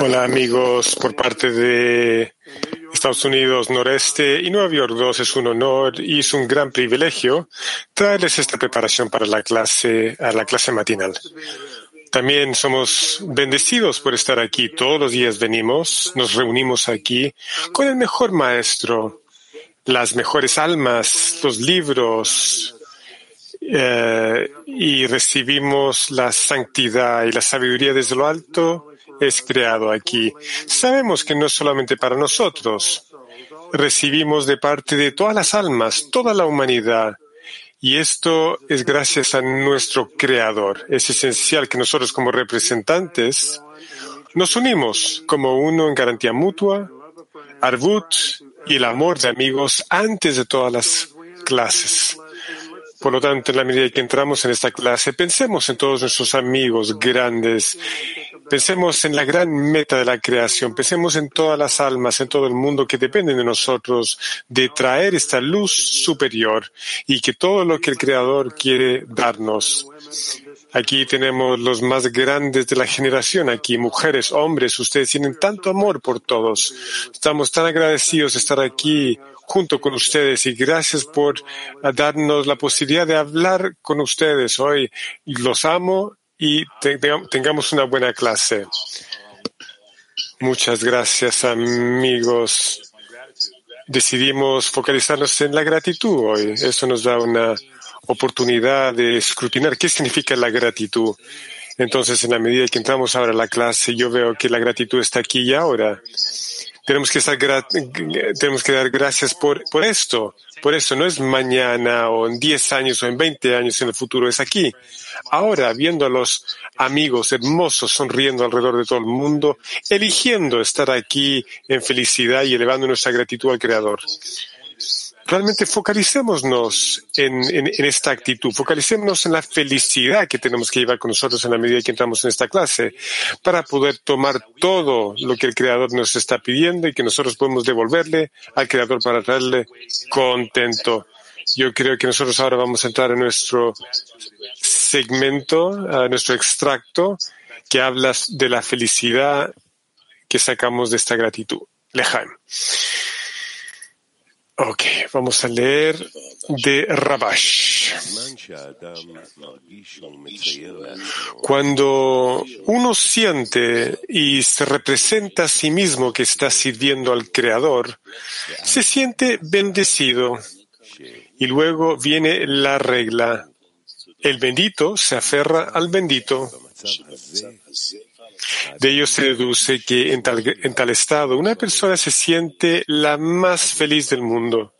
Hola amigos, por parte de Estados Unidos Noreste y Nueva York 2 es un honor y es un gran privilegio traerles esta preparación para la clase, a la clase matinal. También somos bendecidos por estar aquí. Todos los días venimos, nos reunimos aquí con el mejor maestro, las mejores almas, los libros, eh, y recibimos la santidad y la sabiduría desde lo alto, es creado aquí. Sabemos que no es solamente para nosotros, recibimos de parte de todas las almas, toda la humanidad. Y esto es gracias a nuestro Creador. Es esencial que nosotros como representantes nos unimos como uno en garantía mutua, Arvut y el amor de amigos antes de todas las clases. Por lo tanto, en la medida que entramos en esta clase, pensemos en todos nuestros amigos grandes, pensemos en la gran meta de la creación, pensemos en todas las almas, en todo el mundo que dependen de nosotros, de traer esta luz superior y que todo lo que el Creador quiere darnos. Aquí tenemos los más grandes de la generación, aquí mujeres, hombres, ustedes tienen tanto amor por todos. Estamos tan agradecidos de estar aquí junto con ustedes y gracias por darnos la posibilidad de hablar con ustedes hoy. Los amo y tengamos una buena clase. Muchas gracias, amigos. Decidimos focalizarnos en la gratitud hoy. Eso nos da una oportunidad de escrutinar qué significa la gratitud. Entonces, en la medida que entramos ahora a la clase, yo veo que la gratitud está aquí y ahora. Tenemos que, estar tenemos que dar gracias por, por esto. Por eso no es mañana o en 10 años o en 20 años en el futuro, es aquí. Ahora, viendo a los amigos hermosos sonriendo alrededor de todo el mundo, eligiendo estar aquí en felicidad y elevando nuestra gratitud al Creador realmente focalicémonos en, esta actitud, focalicémonos en la felicidad que tenemos que llevar con nosotros en la medida que entramos en esta clase, para poder tomar todo lo que el Creador nos está pidiendo y que nosotros podemos devolverle al Creador para traerle contento. Yo creo que nosotros ahora vamos a entrar en nuestro segmento, a nuestro extracto, que habla de la felicidad que sacamos de esta gratitud. Lejaim. Ok, vamos a leer de Rabash. Cuando uno siente y se representa a sí mismo que está sirviendo al Creador, se siente bendecido. Y luego viene la regla. El bendito se aferra al bendito. De ello se deduce que en tal, en tal estado una persona se siente la más feliz del mundo.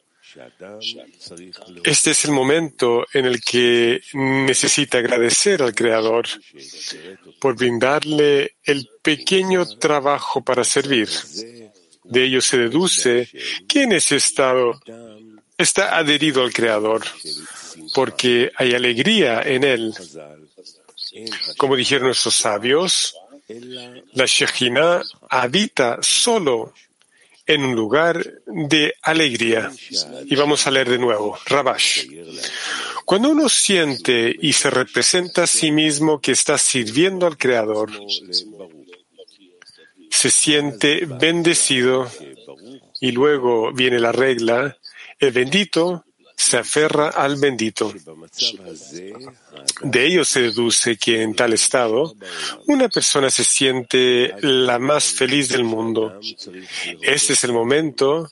Este es el momento en el que necesita agradecer al Creador por brindarle el pequeño trabajo para servir. De ello se deduce que en ese estado está adherido al Creador, porque hay alegría en él. Como dijeron nuestros sabios, la Shekhinah habita solo en un lugar de alegría. Y vamos a leer de nuevo, Rabash. Cuando uno siente y se representa a sí mismo que está sirviendo al Creador, se siente bendecido y luego viene la regla, el bendito se aferra al bendito. De ello se deduce que en tal estado una persona se siente la más feliz del mundo. Este es el momento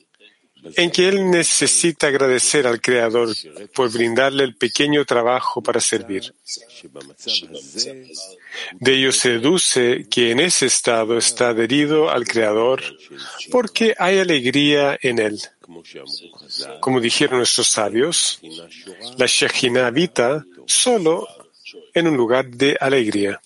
en que él necesita agradecer al Creador por brindarle el pequeño trabajo para servir. De ello se deduce que en ese estado está adherido al Creador porque hay alegría en él. Como dijeron nuestros sabios, la Shekhinah habita solo en un lugar de alegría.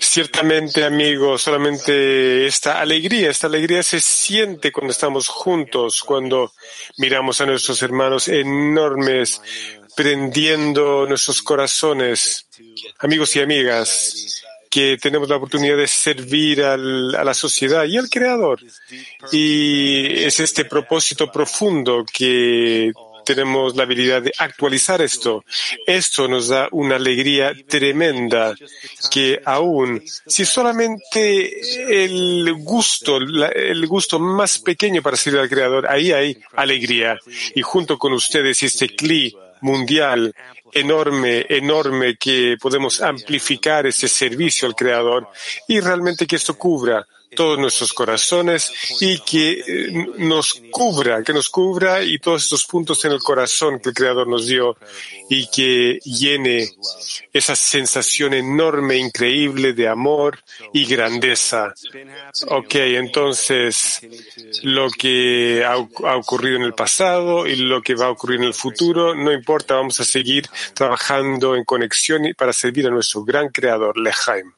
Ciertamente, amigo, solamente esta alegría, esta alegría se siente cuando estamos juntos, cuando miramos a nuestros hermanos enormes, prendiendo nuestros corazones, amigos y amigas, que tenemos la oportunidad de servir a la sociedad y al Creador. Y es este propósito profundo que tenemos la habilidad de actualizar esto. Esto nos da una alegría tremenda que aún si solamente el gusto, el gusto más pequeño para servir al Creador, ahí hay alegría. Y junto con ustedes este CLI mundial enorme, enorme que podemos amplificar ese servicio al Creador y realmente que esto cubra todos nuestros corazones y que eh, nos cubra, que nos cubra y todos estos puntos en el corazón que el Creador nos dio y que llene esa sensación enorme, increíble de amor y grandeza. Ok, entonces lo que ha, ha ocurrido en el pasado y lo que va a ocurrir en el futuro, no importa, vamos a seguir trabajando en conexión para servir a nuestro gran Creador, Lejaim.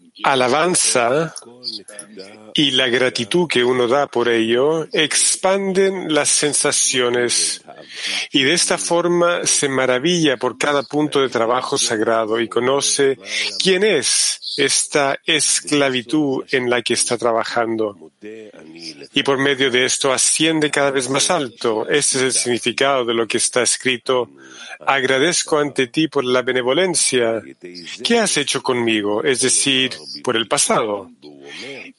alabanza y la gratitud que uno da por ello expanden las sensaciones y de esta forma se maravilla por cada punto de trabajo sagrado y conoce quién es esta esclavitud en la que está trabajando. Y por medio de esto asciende cada vez más alto. Este es el significado de lo que está escrito. Agradezco ante ti por la benevolencia. ¿Qué has hecho conmigo? Es decir, por el pasado.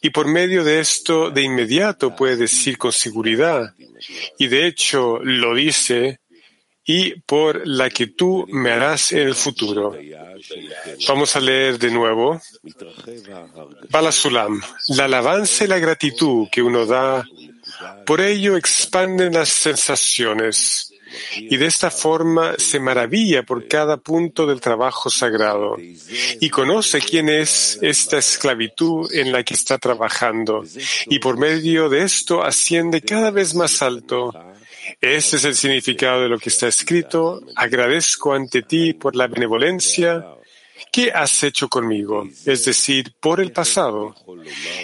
Y por medio de esto, de inmediato puede decir con seguridad, y de hecho lo dice, y por la que tú me harás en el futuro. Vamos a leer de nuevo. Balasulam, la alabanza y la gratitud que uno da, por ello expanden las sensaciones y de esta forma se maravilla por cada punto del trabajo sagrado y conoce quién es esta esclavitud en la que está trabajando y por medio de esto asciende cada vez más alto. Ese es el significado de lo que está escrito. Agradezco ante ti por la benevolencia ¿Qué has hecho conmigo? Es decir, por el pasado.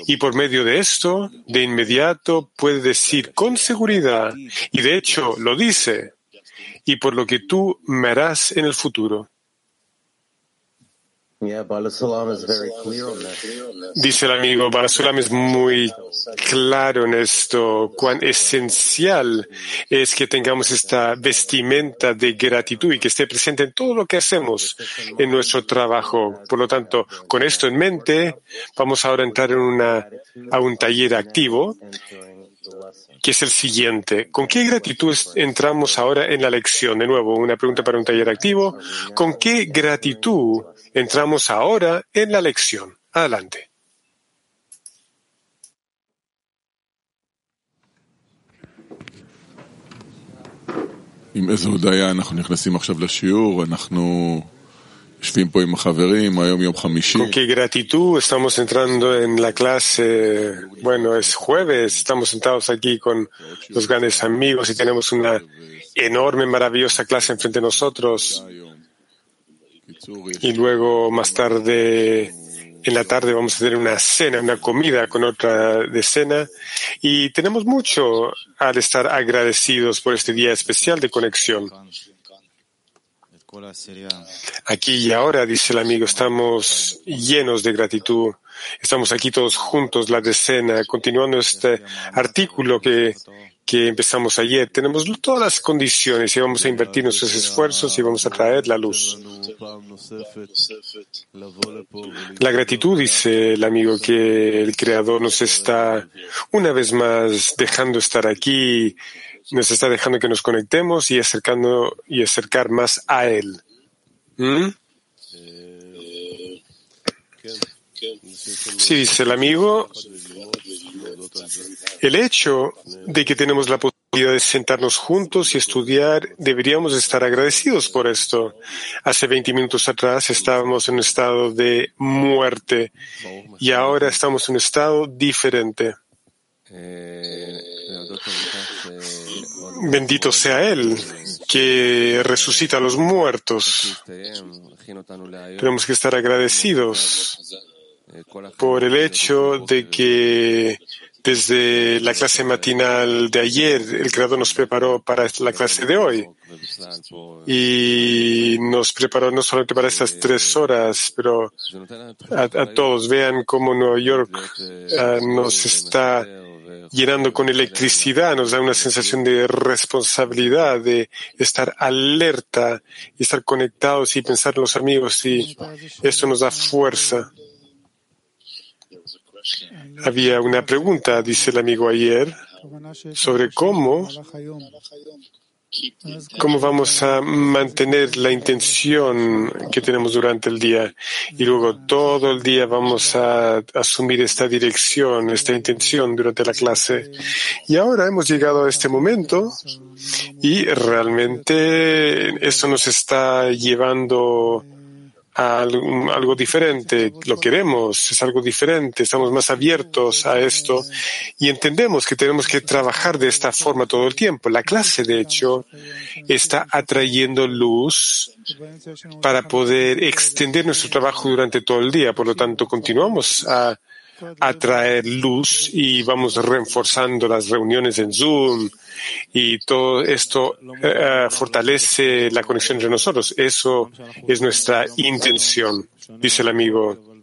Y por medio de esto, de inmediato puede decir con seguridad, y de hecho lo dice, y por lo que tú me harás en el futuro. Dice el amigo, Balasulam es muy claro en esto, cuán esencial es que tengamos esta vestimenta de gratitud y que esté presente en todo lo que hacemos en nuestro trabajo. Por lo tanto, con esto en mente, vamos ahora a entrar en una, a un taller activo que es el siguiente. ¿Con qué gratitud entramos ahora en la lección? De nuevo, una pregunta para un taller activo. ¿Con qué gratitud Entramos ahora en la lección. Adelante. עם איזו הודיה אנחנו נכנסים עכשיו לשיעור, אנחנו Con qué gratitud estamos entrando en la clase. Bueno, es jueves, estamos sentados aquí con los grandes amigos y tenemos una enorme, maravillosa clase enfrente de nosotros. Y luego, más tarde, en la tarde, vamos a tener una cena, una comida con otra decena. Y tenemos mucho al estar agradecidos por este día especial de conexión. Aquí y ahora, dice el amigo, estamos llenos de gratitud. Estamos aquí todos juntos, la decena, continuando este artículo que que empezamos ayer. Tenemos todas las condiciones y vamos a invertir nuestros esfuerzos y vamos a traer la luz. La gratitud, dice el amigo, que el Creador nos está una vez más dejando estar aquí, nos está dejando que nos conectemos y acercando y acercar más a Él. ¿Mm? Sí, dice el amigo, el hecho de que tenemos la posibilidad de sentarnos juntos y estudiar, deberíamos estar agradecidos por esto. Hace 20 minutos atrás estábamos en un estado de muerte y ahora estamos en un estado diferente. Bendito sea Él que resucita a los muertos. Tenemos que estar agradecidos por el hecho de que desde la clase matinal de ayer, el Creador nos preparó para la clase de hoy. Y nos preparó no solamente para estas tres horas, pero a, todos. Vean cómo Nueva York uh, nos está llenando con electricidad, nos da una sensación de responsabilidad, de estar alerta y estar conectados y pensar en los amigos y esto nos da fuerza. Había una pregunta, dice el amigo ayer, sobre cómo cómo vamos a mantener la intención que tenemos durante el día y luego todo el día vamos a asumir esta dirección, esta intención durante la clase. Y ahora hemos llegado a este momento y realmente eso nos está llevando algo, diferente, lo queremos, es algo diferente, estamos más abiertos a esto y entendemos que tenemos que trabajar de esta forma todo el tiempo. La clase, de hecho, está atrayendo luz para poder extender nuestro trabajo durante todo el día. Por lo tanto, continuamos a atraer luz y vamos reforzando las reuniones en Zoom y todo esto eh, fortalece la conexión entre nosotros. Eso es nuestra intención, dice el amigo.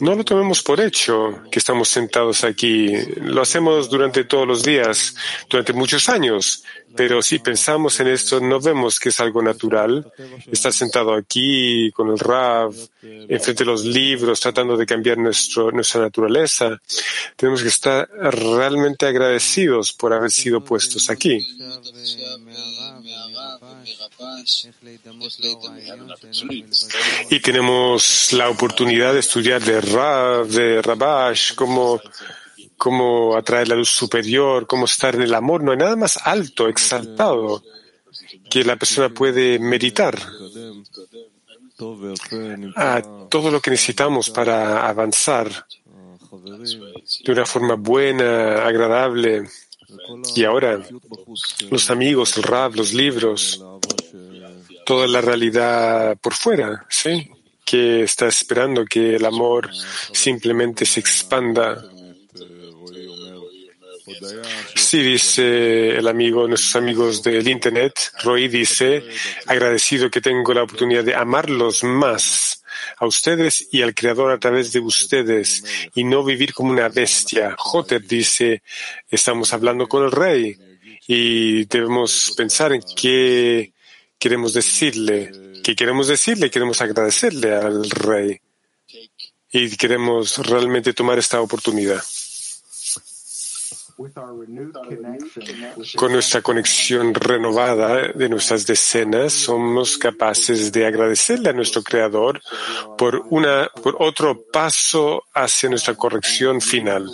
No lo tomemos por hecho que estamos sentados aquí. Lo hacemos durante todos los días, durante muchos años. Pero si pensamos en esto, no vemos que es algo natural. Estar sentado aquí con el Rav, enfrente de los libros, tratando de cambiar nuestro, nuestra naturaleza. Tenemos que estar realmente agradecidos por haber sido puestos aquí. Y tenemos la oportunidad de estudiar de Rav, de Rabash, cómo, cómo atraer la luz superior, cómo estar en el amor. No hay nada más alto, exaltado, que la persona puede meditar a todo lo que necesitamos para avanzar de una forma buena, agradable. Y ahora, los amigos, el rap, los libros, toda la realidad por fuera, ¿sí? Que está esperando que el amor simplemente se expanda. Sí, dice el amigo, nuestros amigos del Internet, Roy dice, agradecido que tengo la oportunidad de amarlos más a ustedes y al Creador a través de ustedes y no vivir como una bestia. Joter dice, estamos hablando con el Rey y debemos pensar en qué queremos decirle, qué queremos decirle, queremos agradecerle al Rey y queremos realmente tomar esta oportunidad. Con nuestra conexión renovada de nuestras decenas, somos capaces de agradecerle a nuestro Creador por, una, por otro paso hacia nuestra corrección final.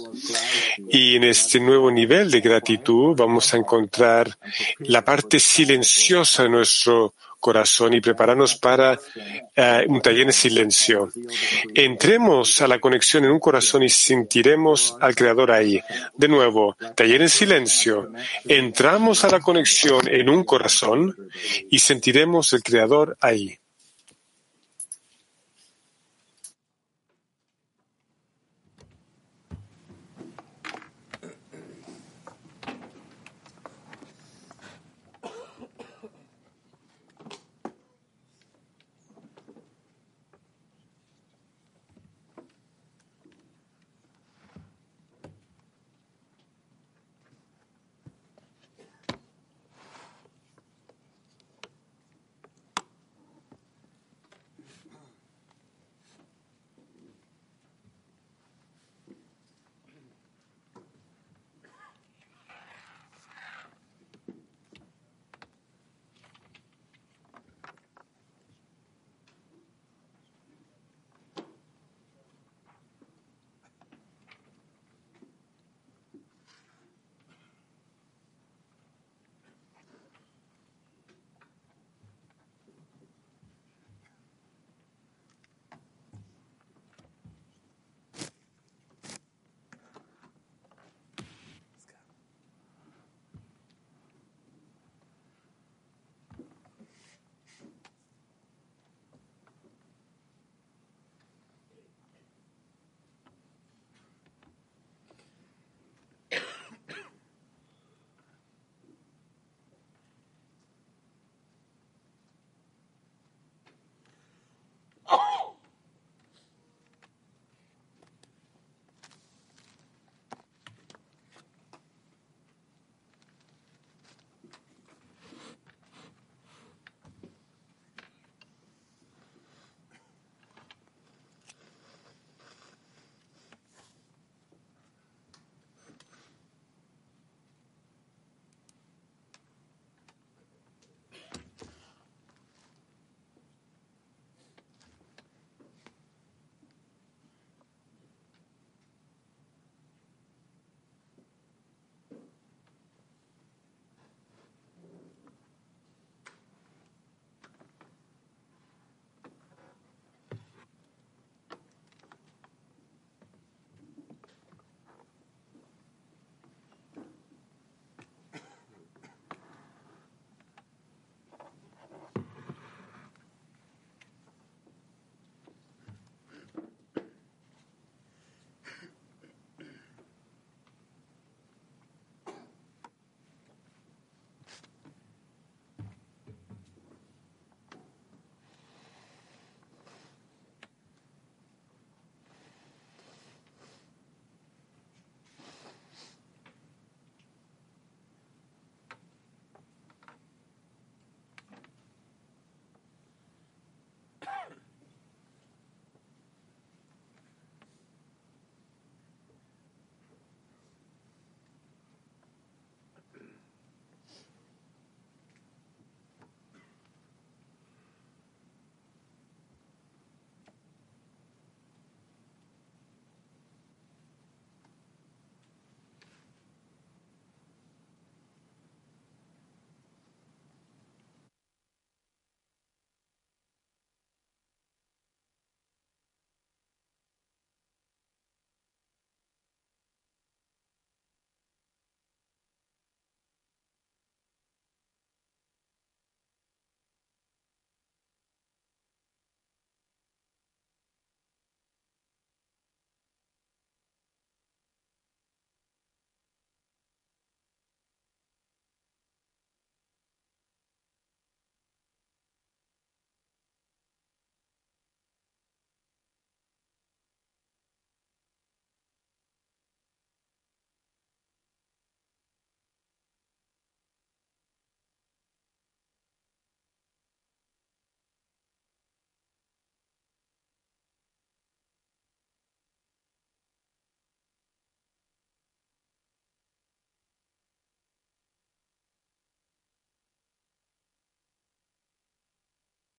Y en este nuevo nivel de gratitud vamos a encontrar la parte silenciosa de nuestro corazón y prepararnos para eh, un taller en silencio. Entremos a la conexión en un corazón y sentiremos al Creador ahí. De nuevo, taller en silencio. Entramos a la conexión en un corazón y sentiremos el Creador ahí.